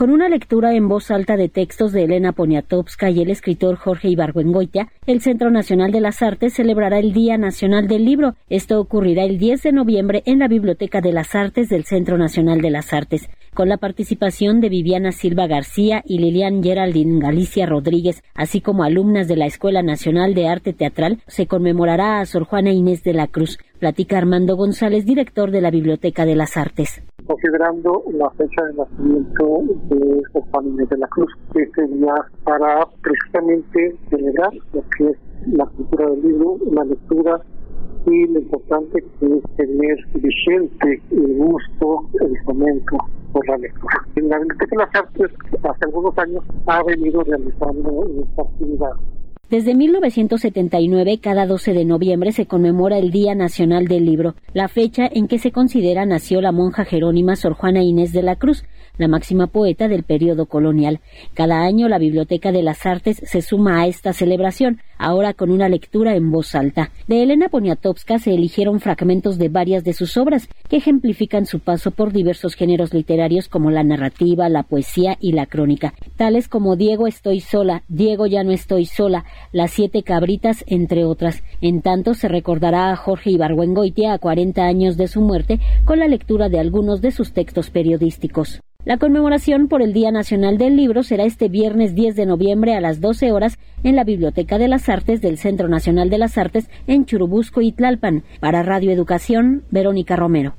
Con una lectura en voz alta de textos de Elena Poniatowska y el escritor Jorge Ibargüengoitia, el Centro Nacional de las Artes celebrará el Día Nacional del Libro. Esto ocurrirá el 10 de noviembre en la Biblioteca de las Artes del Centro Nacional de las Artes con la participación de Viviana Silva García y Lilian Geraldine Galicia Rodríguez, así como alumnas de la Escuela Nacional de Arte Teatral, se conmemorará a Sor Juana Inés de la Cruz. Platica Armando González, director de la Biblioteca de las Artes. Considerando la fecha de nacimiento de Inés de la Cruz, este día para precisamente celebrar lo que es la cultura del libro, la lectura y lo importante que es tener vigente el gusto, el fomento por la lectura. En la Biblioteca de las Artes, hace algunos años, ha venido realizando esta actividad. Desde 1979, cada 12 de noviembre se conmemora el Día Nacional del Libro, la fecha en que se considera nació la monja jerónima Sor Juana Inés de la Cruz, la máxima poeta del periodo colonial. Cada año la Biblioteca de las Artes se suma a esta celebración, ahora con una lectura en voz alta. De Elena Poniatowska se eligieron fragmentos de varias de sus obras que ejemplifican su paso por diversos géneros literarios como la narrativa, la poesía y la crónica, tales como Diego estoy sola, Diego ya no estoy sola, Las siete cabritas, entre otras. En tanto se recordará a Jorge Ibargüengoitia a 40 años de su muerte con la lectura de algunos de sus textos periodísticos. La conmemoración por el Día Nacional del Libro será este viernes 10 de noviembre a las 12 horas en la Biblioteca de las Artes del Centro Nacional de las Artes en Churubusco y Tlalpan. Para Radio Educación, Verónica Romero.